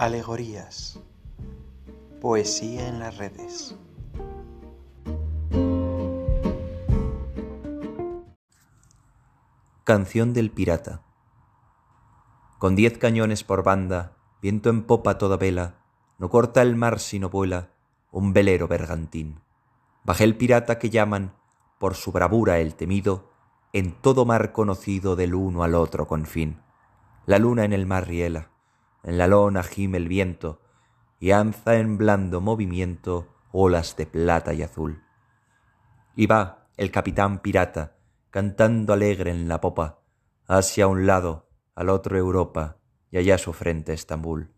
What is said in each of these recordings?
Alegorías. Poesía en las redes. Canción del pirata. Con diez cañones por banda, viento en popa toda vela, no corta el mar sino vuela un velero bergantín. Bajé el pirata que llaman, por su bravura el temido, en todo mar conocido del uno al otro confín. La luna en el mar riela, en la lona gime el viento, y anza en blando movimiento olas de plata y azul. Y va el capitán pirata, cantando alegre en la popa, hacia un lado, al otro Europa, y allá su frente Estambul.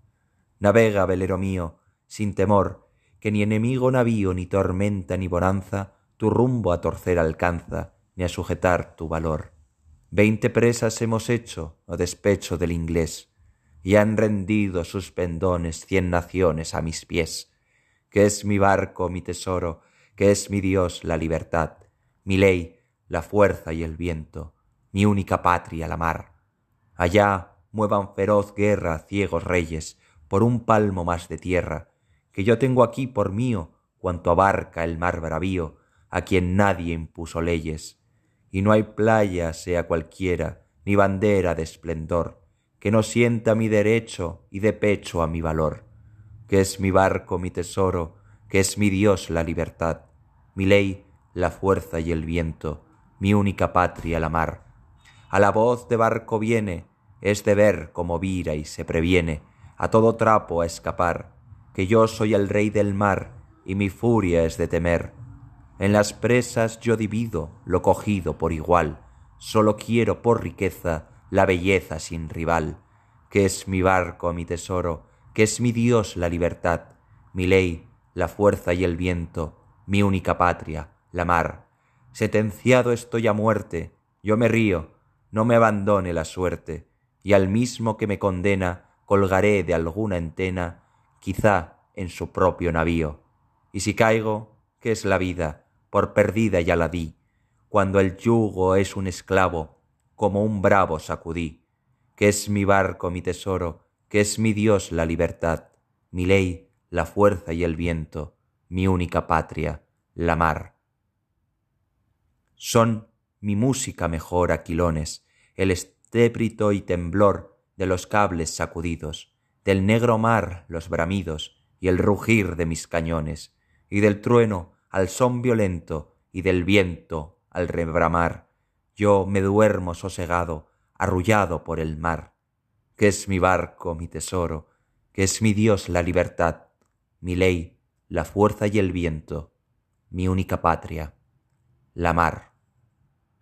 Navega, velero mío, sin temor, que ni enemigo navío, ni tormenta, ni bonanza, tu rumbo a torcer alcanza, ni a sujetar tu valor. Veinte presas hemos hecho, a despecho del inglés, y han rendido sus pendones cien naciones a mis pies, que es mi barco, mi tesoro, que es mi Dios la libertad, mi ley, la fuerza y el viento, mi única patria la mar. Allá muevan feroz guerra ciegos reyes por un palmo más de tierra, que yo tengo aquí por mío cuanto abarca el mar bravío, a quien nadie impuso leyes, y no hay playa sea cualquiera, ni bandera de esplendor, que no sienta mi derecho y de pecho a mi valor, que es mi barco mi tesoro, que es mi Dios la libertad, mi ley la fuerza y el viento, mi única patria la mar. A la voz de barco viene, es de ver como vira y se previene, a todo trapo a escapar, que yo soy el rey del mar, y mi furia es de temer. En las presas yo divido lo cogido por igual, solo quiero por riqueza la belleza sin rival, que es mi barco, mi tesoro, que es mi Dios la libertad, mi ley, la fuerza y el viento, mi única patria, la mar. Sentenciado estoy a muerte, yo me río, no me abandone la suerte, y al mismo que me condena colgaré de alguna entena, quizá en su propio navío. Y si caigo, ¿qué es la vida? Por perdida ya la di, cuando el yugo es un esclavo, como un bravo sacudí, que es mi barco mi tesoro, que es mi Dios la libertad, mi ley la fuerza y el viento, mi única patria, la mar. Son mi música mejor aquilones, el estrépito y temblor de los cables sacudidos, del negro mar los bramidos y el rugir de mis cañones, y del trueno al son violento y del viento al rebramar, yo me duermo sosegado, arrullado por el mar, que es mi barco, mi tesoro, que es mi Dios la libertad, mi ley, la fuerza y el viento, mi única patria, la mar.